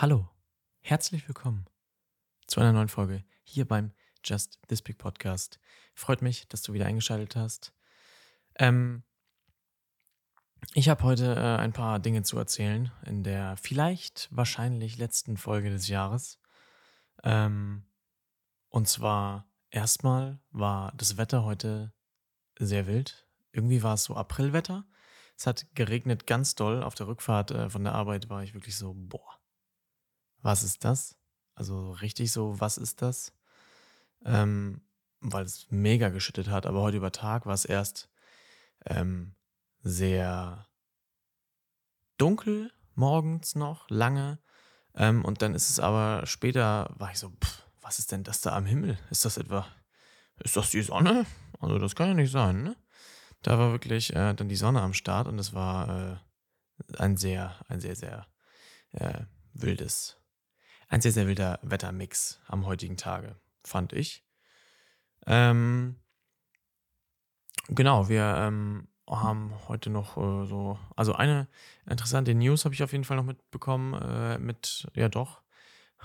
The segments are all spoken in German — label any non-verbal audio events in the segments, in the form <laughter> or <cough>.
Hallo, herzlich willkommen zu einer neuen Folge hier beim Just This Big Podcast. Freut mich, dass du wieder eingeschaltet hast. Ähm, ich habe heute äh, ein paar Dinge zu erzählen in der vielleicht wahrscheinlich letzten Folge des Jahres. Ähm, und zwar erstmal war das Wetter heute sehr wild. Irgendwie war es so Aprilwetter. Es hat geregnet ganz doll. Auf der Rückfahrt äh, von der Arbeit war ich wirklich so, boah, was ist das? Also richtig so, was ist das? Ähm, weil es mega geschüttet hat, aber heute über Tag war es erst ähm, sehr dunkel, morgens noch, lange. Ähm, und dann ist es aber später, war ich so, pff, was ist denn das da am Himmel? Ist das etwa, ist das die Sonne? Also das kann ja nicht sein, ne? Da war wirklich äh, dann die Sonne am Start und es war äh, ein sehr, ein sehr, sehr äh, wildes ein sehr, sehr wilder Wettermix am heutigen Tage, fand ich. Ähm, genau, wir ähm, haben heute noch äh, so, also eine interessante News habe ich auf jeden Fall noch mitbekommen, äh, mit, ja doch,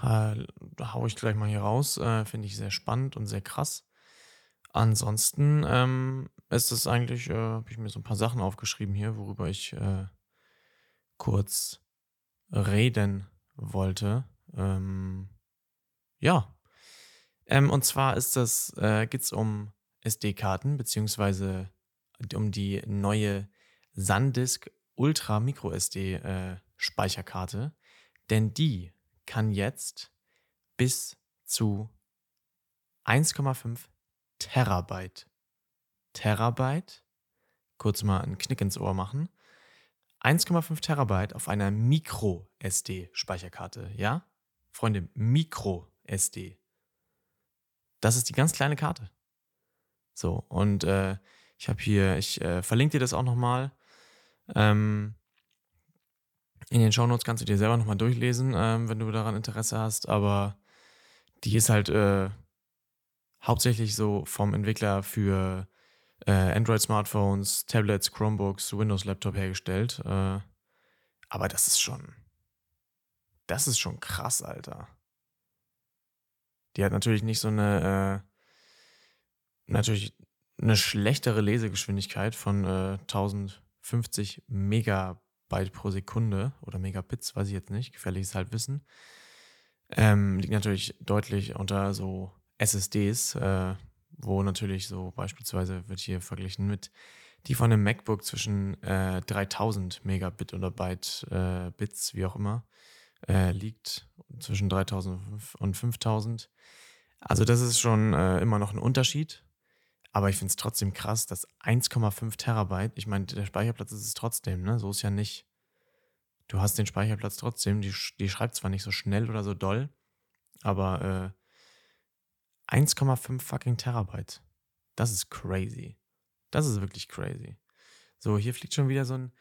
äh, da haue ich gleich mal hier raus, äh, finde ich sehr spannend und sehr krass. Ansonsten ähm, ist es eigentlich, äh, habe ich mir so ein paar Sachen aufgeschrieben hier, worüber ich äh, kurz reden wollte. Ähm, ja. Ähm, und zwar ist das, äh, geht es um SD-Karten, beziehungsweise um die neue SanDisk Ultra Micro SD äh, Speicherkarte. Denn die kann jetzt bis zu 1,5 Terabyte. Terabyte, kurz mal einen Knick ins Ohr machen. 1,5 Terabyte auf einer Micro SD Speicherkarte, ja? Freunde, Micro SD. Das ist die ganz kleine Karte. So, und äh, ich habe hier, ich äh, verlinke dir das auch nochmal. Ähm, in den Shownotes kannst du dir selber nochmal durchlesen, ähm, wenn du daran Interesse hast. Aber die ist halt äh, hauptsächlich so vom Entwickler für äh, Android-Smartphones, Tablets, Chromebooks, Windows-Laptop hergestellt. Äh, aber das ist schon, das ist schon krass, Alter. Die hat natürlich nicht so eine, äh, natürlich eine schlechtere Lesegeschwindigkeit von äh, 1050 Megabyte pro Sekunde oder Megabits, weiß ich jetzt nicht, gefährliches Halbwissen. Ähm, liegt natürlich deutlich unter so SSDs, äh, wo natürlich so beispielsweise wird hier verglichen mit die von einem MacBook zwischen äh, 3000 Megabit oder Byte äh, Bits, wie auch immer äh, liegt zwischen 3000 und 5000. Also das ist schon äh, immer noch ein Unterschied. Aber ich finde es trotzdem krass, dass 1,5 Terabyte, ich meine, der Speicherplatz ist es trotzdem, ne? So ist ja nicht. Du hast den Speicherplatz trotzdem, die, die schreibt zwar nicht so schnell oder so doll, aber äh, 1,5 fucking Terabyte. Das ist crazy. Das ist wirklich crazy. So, hier fliegt schon wieder so ein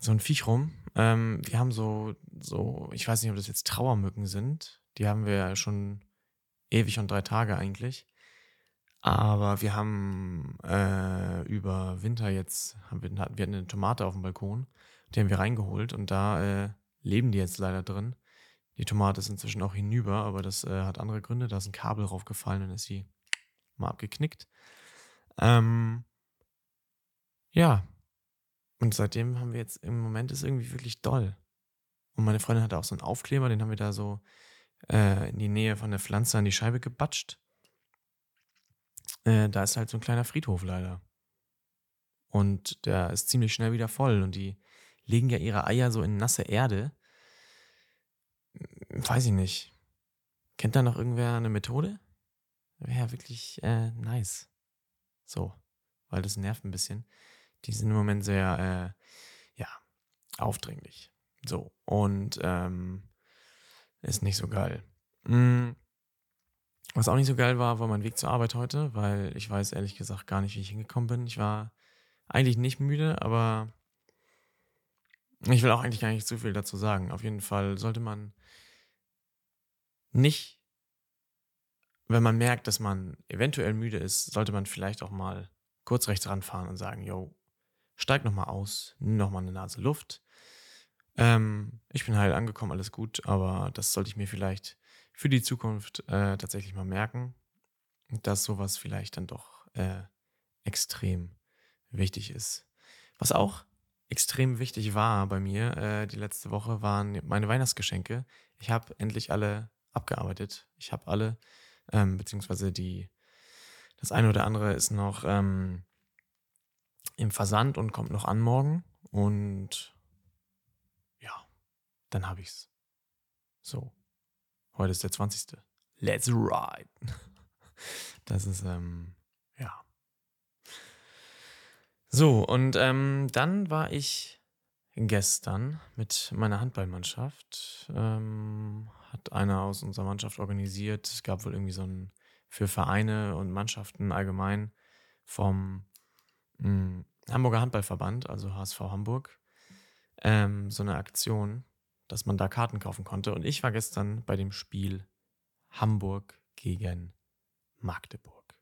so ein Viech rum. Ähm, wir haben so, so, ich weiß nicht, ob das jetzt Trauermücken sind. Die haben wir ja schon ewig und drei Tage eigentlich. Aber wir haben äh, über Winter jetzt, haben wir, wir hatten eine Tomate auf dem Balkon, die haben wir reingeholt und da äh, leben die jetzt leider drin. Die Tomate ist inzwischen auch hinüber, aber das äh, hat andere Gründe. Da ist ein Kabel draufgefallen und ist sie mal abgeknickt. Ähm, ja, und seitdem haben wir jetzt, im Moment ist irgendwie wirklich doll. Und meine Freundin hatte auch so einen Aufkleber, den haben wir da so äh, in die Nähe von der Pflanze an die Scheibe gebatscht. Äh, da ist halt so ein kleiner Friedhof leider. Und der ist ziemlich schnell wieder voll. Und die legen ja ihre Eier so in nasse Erde. Weiß ich nicht. Kennt da noch irgendwer eine Methode? Wäre ja wirklich äh, nice. So. Weil das nervt ein bisschen. Die sind im Moment sehr, äh, ja, aufdringlich. So. Und ähm, ist nicht so geil. Mhm. Was auch nicht so geil war, war mein Weg zur Arbeit heute, weil ich weiß ehrlich gesagt gar nicht, wie ich hingekommen bin. Ich war eigentlich nicht müde, aber ich will auch eigentlich gar nicht zu viel dazu sagen. Auf jeden Fall sollte man nicht, wenn man merkt, dass man eventuell müde ist, sollte man vielleicht auch mal kurz rechts ranfahren und sagen, yo, steig nochmal aus, nimm nochmal eine Nase Luft. Ähm, ich bin heil angekommen, alles gut, aber das sollte ich mir vielleicht für die Zukunft äh, tatsächlich mal merken, dass sowas vielleicht dann doch äh, extrem wichtig ist. Was auch extrem wichtig war bei mir äh, die letzte Woche, waren meine Weihnachtsgeschenke. Ich habe endlich alle abgearbeitet. Ich habe alle, ähm, beziehungsweise die, das eine oder andere ist noch ähm, im Versand und kommt noch an morgen. Und ja, dann habe ich's. So. Heute ist der 20. Let's ride. <laughs> Das ist, ähm, ja. So, und ähm, dann war ich gestern mit meiner Handballmannschaft. Ähm, hat einer aus unserer Mannschaft organisiert. Es gab wohl irgendwie so ein für Vereine und Mannschaften allgemein vom mh, hm, Hamburger Handballverband, also HSV Hamburg, ähm, so eine Aktion, dass man da Karten kaufen konnte. Und ich war gestern bei dem Spiel Hamburg gegen Magdeburg.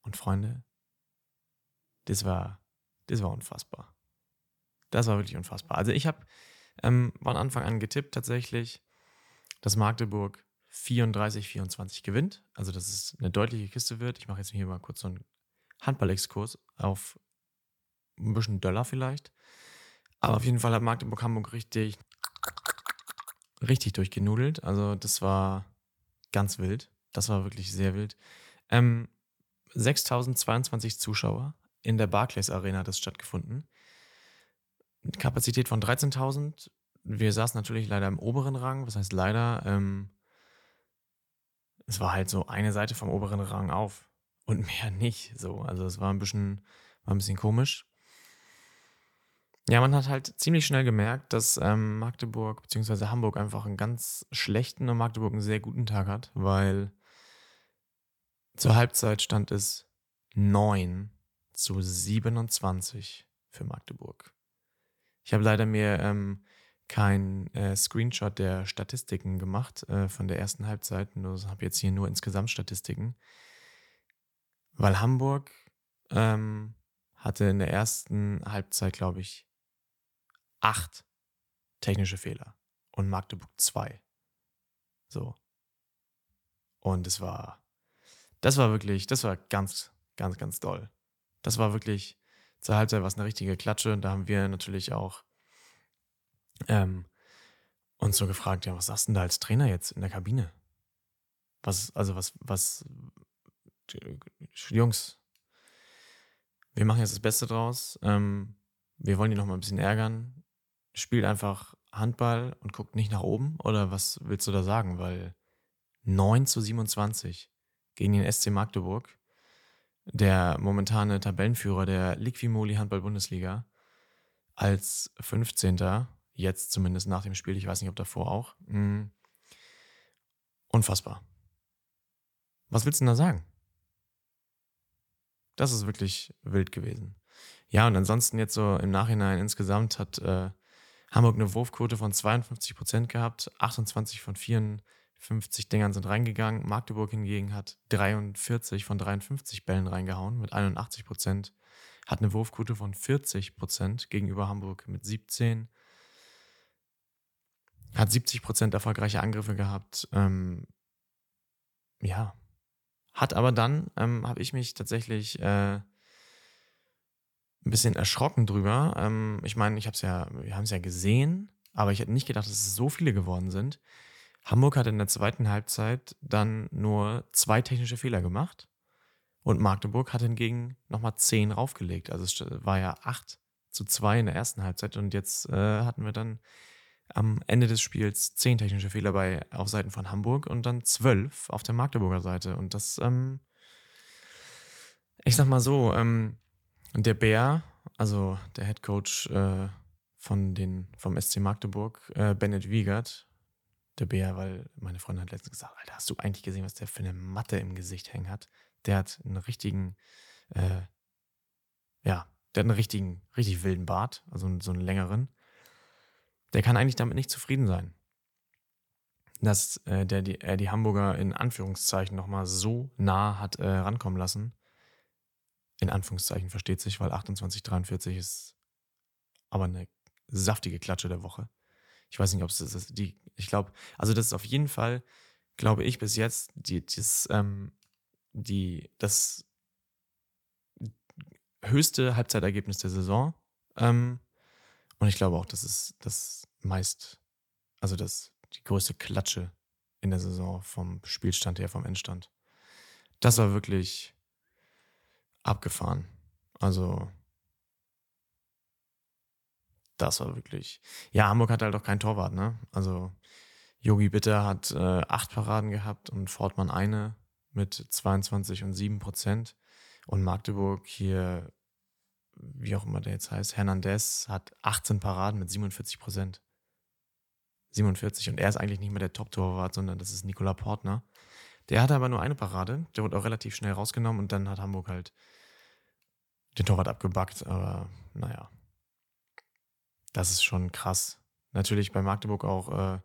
Und Freunde, das war, das war unfassbar. Das war wirklich unfassbar. Also ich habe ähm, von Anfang an getippt tatsächlich, dass Magdeburg 34, 24 gewinnt. Also dass es eine deutliche Kiste wird. Ich mache jetzt hier mal kurz so einen Handball-Exkurs auf ein bisschen Döller vielleicht. Aber auf jeden Fall hat Magdeburg Hamburg richtig, richtig durchgenudelt. Also das war ganz wild. Das war wirklich sehr wild. Ähm, 6022 Zuschauer in der Barclays Arena hat es stattgefunden. Kapazität von 13.000. Wir saßen natürlich leider im oberen Rang. Was heißt leider? Ähm, es war halt so eine Seite vom oberen Rang auf und <laughs> mehr nicht. So, also es war ein bisschen, war ein bisschen komisch. Ja, man hat halt ziemlich schnell gemerkt, dass ähm, Magdeburg bzw. Hamburg einfach einen ganz schlechten und Magdeburg einen sehr guten Tag hat, weil zur Halbzeit stand es 9 zu 27 für Magdeburg. Ich habe leider mir ähm, kein äh, Screenshot der Statistiken gemacht äh, von der ersten Halbzeit, nur habe jetzt hier nur insgesamt Statistiken, weil Hamburg ähm, hatte in der ersten Halbzeit, glaube ich, acht technische Fehler und Magdeburg zwei. So. Und es war, das war wirklich, das war ganz, ganz, ganz doll. Das war wirklich zur Halbzeit was eine richtige Klatsche. Und da haben wir natürlich auch ähm, uns so gefragt, ja, was sagst du denn da als Trainer jetzt in der Kabine? Was, also was, was, Jungs, wir machen jetzt das Beste draus. Ähm, wir wollen die noch mal ein bisschen ärgern spielt einfach Handball und guckt nicht nach oben? Oder was willst du da sagen? Weil 9 zu 27 gegen den SC Magdeburg, der momentane Tabellenführer der Liquimoli Handball-Bundesliga, als 15. Jetzt zumindest nach dem Spiel, ich weiß nicht, ob davor auch. Mh, hm, unfassbar. Was willst du denn da sagen? Das ist wirklich wild gewesen. Ja, und ansonsten jetzt so im Nachhinein insgesamt hat äh, Hamburg eine Wurfquote von 52 Prozent gehabt, 28 von 54 Dingern sind reingegangen. Magdeburg hingegen hat 43 von 53 Bällen reingehauen mit 81 Prozent, hat eine Wurfquote von 40 Prozent gegenüber Hamburg mit 17, hat 70 Prozent erfolgreiche Angriffe gehabt. Ähm, ja, hat aber dann, ähm, habe ich mich tatsächlich äh, ein bisschen erschrocken drüber. Ähm, ich meine, ich habe es ja, wir haben es ja gesehen, aber ich hätte nicht gedacht, dass es so viele geworden sind. Hamburg hat in der zweiten Halbzeit dann nur zwei technische Fehler gemacht und Magdeburg hat hingegen nochmal zehn raufgelegt. Also es war ja acht zu zwei in der ersten Halbzeit und jetzt äh, hatten wir dann am Ende des Spiels zehn technische Fehler bei auf Seiten von Hamburg und dann zwölf auf der Magdeburger Seite. Und das, ähm, ich sag mal so, ähm, der Bär, also der Head Coach äh, von den, vom SC Magdeburg, äh, Bennett Wiegert, der Bär, weil meine Freundin hat letztens gesagt, Alter, hast du eigentlich gesehen, was der für eine Matte im Gesicht hängen hat? Der hat einen richtigen, äh, ja, der hat einen richtigen, richtig wilden Bart, also so einen längeren. Der kann eigentlich damit nicht zufrieden sein. Dass äh, der die, er die Hamburger in Anführungszeichen nochmal so nah hat äh, rankommen lassen. In Anführungszeichen versteht sich, weil 28,43 ist aber eine saftige Klatsche der Woche. Ich weiß nicht, ob es das ist. Die, ich glaube, also das ist auf jeden Fall, glaube ich, bis jetzt die, das, ähm, die, das höchste Halbzeitergebnis der Saison. Ähm, und ich glaube auch, das ist das meist, also das die größte Klatsche in der Saison vom Spielstand her, vom Endstand. Das war wirklich abgefahren. Also, das war wirklich. Ja, Hamburg hat halt auch keinen Torwart, ne? Also, Yogi Bitter hat äh, acht Paraden gehabt und Fortmann eine mit 22 und 7 Prozent. Und Magdeburg hier, wie auch immer der jetzt heißt, Hernandez hat 18 Paraden mit 47 Prozent. 47. Und er ist eigentlich nicht mehr der Top-Torwart, sondern das ist Nikola Portner. Der hatte aber nur eine Parade. Der wurde auch relativ schnell rausgenommen und dann hat Hamburg halt den Torwart abgebackt. Aber naja, das ist schon krass. Natürlich bei Magdeburg auch äh,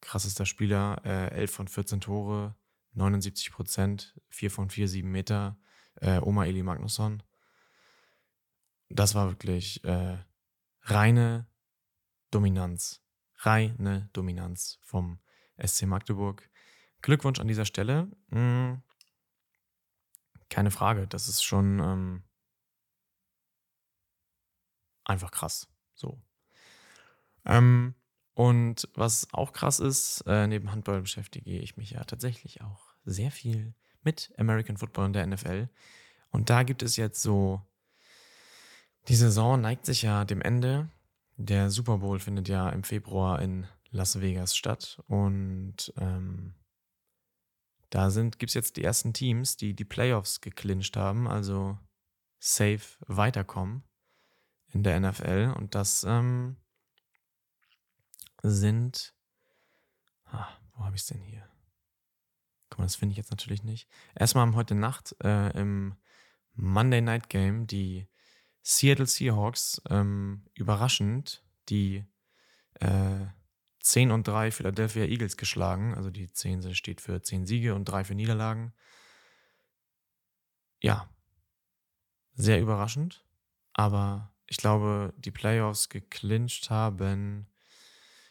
krassester Spieler. Äh, 11 von 14 Tore, 79 Prozent, 4 von 4, 7 Meter. Äh, Oma Eli Magnusson. Das war wirklich äh, reine Dominanz. Reine Dominanz vom SC Magdeburg. Glückwunsch an dieser Stelle. Hm, keine Frage, das ist schon ähm, einfach krass. So. Ähm, und was auch krass ist, äh, neben Handball beschäftige ich mich ja tatsächlich auch sehr viel mit American Football und der NFL. Und da gibt es jetzt so, die Saison neigt sich ja dem Ende. Der Super Bowl findet ja im Februar in Las Vegas statt. Und ähm, da gibt es jetzt die ersten Teams, die die Playoffs geclincht haben, also safe weiterkommen in der NFL. Und das ähm, sind. Ah, wo habe ich es denn hier? Guck mal, das finde ich jetzt natürlich nicht. Erstmal haben heute Nacht äh, im Monday Night Game die Seattle Seahawks ähm, überraschend die äh, 10 und 3 Philadelphia Eagles geschlagen. Also die 10 steht für 10 Siege und 3 für Niederlagen. Ja, sehr überraschend. Aber ich glaube, die Playoffs geclincht haben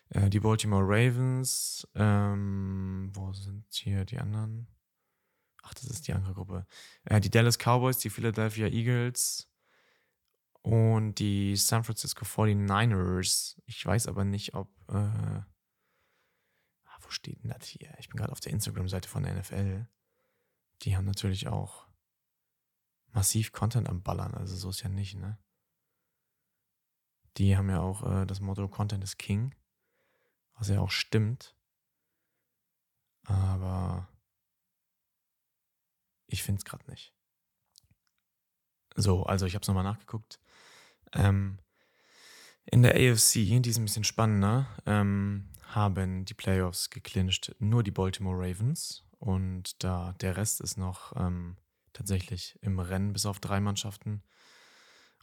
äh, die Baltimore Ravens. Ähm, wo sind hier die anderen? Ach, das ist die andere Gruppe. Äh, die Dallas Cowboys, die Philadelphia Eagles und die San Francisco 49ers. Ich weiß aber nicht, ob. Äh, ah, wo steht denn das hier? Ich bin gerade auf der Instagram-Seite von der NFL. Die haben natürlich auch massiv Content am Ballern, also so ist ja nicht, ne? Die haben ja auch äh, das Motto Content is King was ja auch stimmt. Aber ich finde es gerade nicht. So, also ich habe es nochmal nachgeguckt. Ähm, in der AFC, die ist ein bisschen spannender, ähm, haben die Playoffs geclincht nur die Baltimore Ravens und da der Rest ist noch ähm, tatsächlich im Rennen bis auf drei Mannschaften.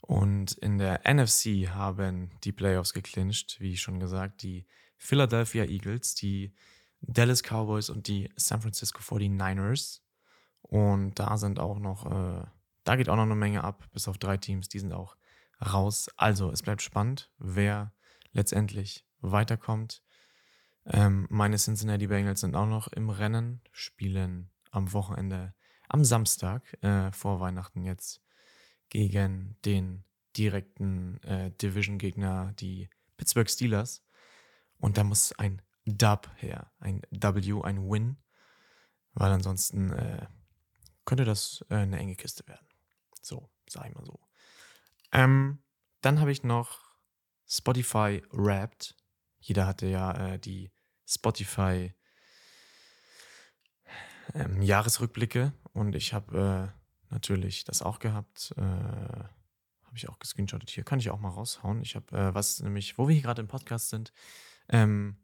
Und in der NFC haben die Playoffs geclincht, wie schon gesagt, die Philadelphia Eagles, die Dallas Cowboys und die San Francisco 49ers. Und da sind auch noch, äh, da geht auch noch eine Menge ab, bis auf drei Teams, die sind auch raus. Also es bleibt spannend, wer letztendlich weiterkommt. Ähm, meine Cincinnati Bengals sind auch noch im Rennen, spielen am Wochenende, am Samstag äh, vor Weihnachten jetzt gegen den direkten äh, Division-Gegner, die Pittsburgh Steelers. Und da muss ein Dub her, ein W, ein Win, weil ansonsten äh, könnte das äh, eine enge Kiste werden. So, sag ich mal so. Ähm, dann habe ich noch Spotify Wrapped. Jeder hatte ja äh, die Spotify ähm, Jahresrückblicke und ich habe äh, natürlich das auch gehabt. Äh, habe ich auch gescreenshottet hier. Kann ich auch mal raushauen. Ich habe äh, was nämlich, wo wir hier gerade im Podcast sind, ähm,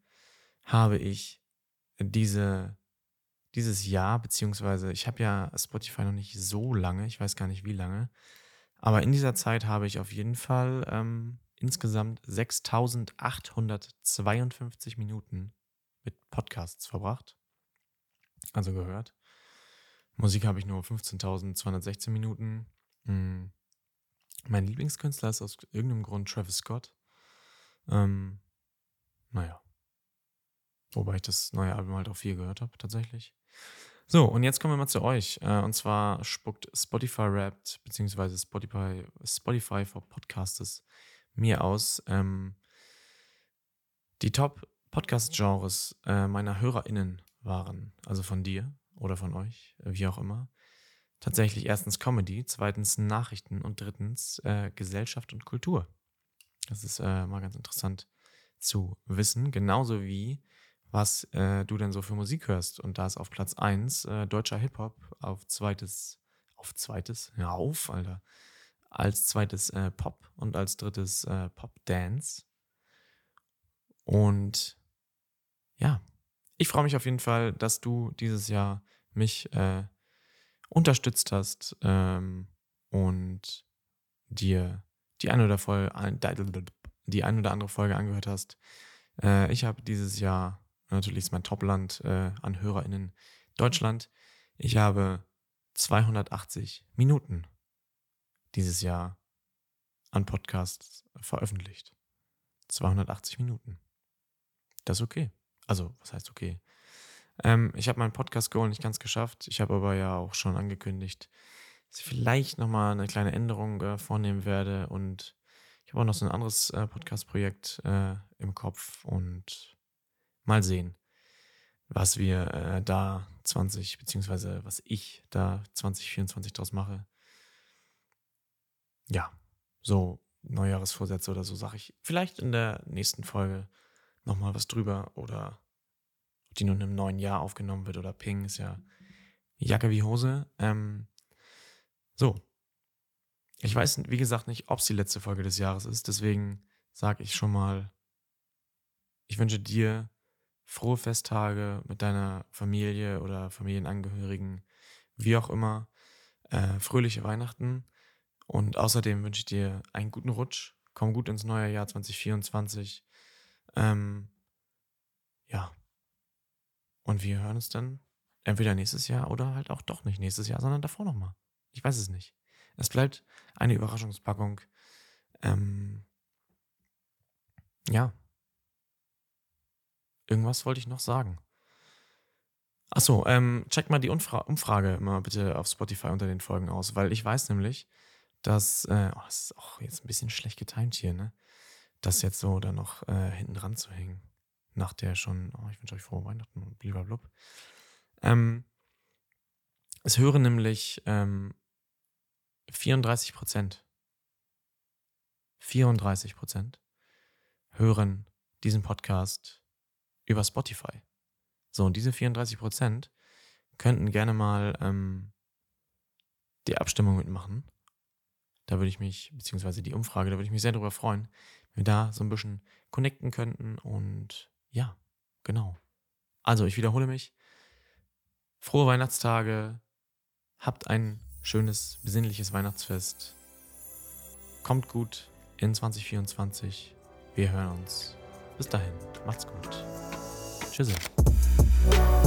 habe ich diese, dieses Jahr, beziehungsweise ich habe ja Spotify noch nicht so lange, ich weiß gar nicht wie lange, Aber in dieser Zeit habe ich auf jeden Fall ähm, insgesamt 6852 Minuten mit Podcasts verbracht. Also gehört. Musik habe ich nur 15.216 Minuten. Hm. Mein Lieblingskünstler ist aus irgendeinem Grund Travis Scott. Ähm, naja. Wobei ich das neue Album halt auch viel gehört habe, tatsächlich. So, und jetzt kommen wir mal zu euch. Äh, und zwar spuckt Spotify Wrapped, beziehungsweise Spotify, Spotify for Podcasters mir aus. Ähm, die Top-Podcast-Genres äh, meiner HörerInnen waren, also von dir oder von euch, wie auch immer, tatsächlich erstens Comedy, zweitens Nachrichten und drittens äh, Gesellschaft und Kultur. Das ist äh, mal ganz interessant zu wissen, genauso wie was äh, du denn so für Musik hörst. Und da ist auf Platz 1 äh, deutscher Hip-Hop, auf zweites, auf zweites, ja auf, Alter, als zweites äh, Pop und als drittes äh, Pop-Dance. Und ja, ich freue mich auf jeden Fall, dass du dieses Jahr mich äh, unterstützt hast ähm, und dir die eine oder, Folge, die ein oder andere Folge angehört hast. Äh, ich habe dieses Jahr, natürlich ist mein Topland äh, an HörerInnen Deutschland, ich habe 280 Minuten dieses Jahr an Podcasts veröffentlicht. 280 Minuten. Das ist okay. Also, was heißt okay? Ähm, ich habe meinen Podcast-Goal nicht ganz geschafft. Ich habe aber ja auch schon angekündigt, dass ich vielleicht nochmal eine kleine Änderung äh, vornehmen werde. Und ich habe auch noch so ein anderes äh, Podcast-Projekt äh, im Kopf und mal sehen, was wir äh, da 20, beziehungsweise was ich da 2024 draus mache. Ja, so Neujahresvorsätze oder so sage ich vielleicht in der nächsten Folge nochmal was drüber oder die nun im neuen Jahr aufgenommen wird oder Ping, ist ja Jacke wie Hose. Ähm, so. Ich weiß, wie gesagt, nicht, ob es die letzte Folge des Jahres ist. Deswegen sage ich schon mal, ich wünsche dir frohe Festtage mit deiner Familie oder Familienangehörigen, wie auch immer, äh, fröhliche Weihnachten. Und außerdem wünsche ich dir einen guten Rutsch. Komm gut ins neue Jahr 2024. Ähm, ja, und wir hören uns dann entweder nächstes Jahr oder halt auch doch nicht nächstes Jahr, sondern davor nochmal. Ich weiß es nicht. Es bleibt eine Überraschungspackung. Ähm, ja. Irgendwas wollte ich noch sagen. Achso, ähm, check mal die Umfra Umfrage mal bitte auf Spotify unter den Folgen aus, weil ich weiß nämlich, dass, äh, oh, das ist auch jetzt ein bisschen schlecht getimt hier, ne? Das jetzt so da noch äh, hinten dran zu hängen nach der schon, oh, ich wünsche euch frohe Weihnachten und blablabla. Ähm, es hören nämlich ähm, 34 Prozent, 34 Prozent hören diesen Podcast über Spotify. So, und diese 34 Prozent könnten gerne mal ähm, die Abstimmung mitmachen. Da würde ich mich, beziehungsweise die Umfrage, da würde ich mich sehr darüber freuen, wenn wir da so ein bisschen connecten könnten und ja, genau. Also, ich wiederhole mich. Frohe Weihnachtstage. Habt ein schönes, besinnliches Weihnachtsfest. Kommt gut in 2024. Wir hören uns. Bis dahin. Macht's gut. Tchauzão.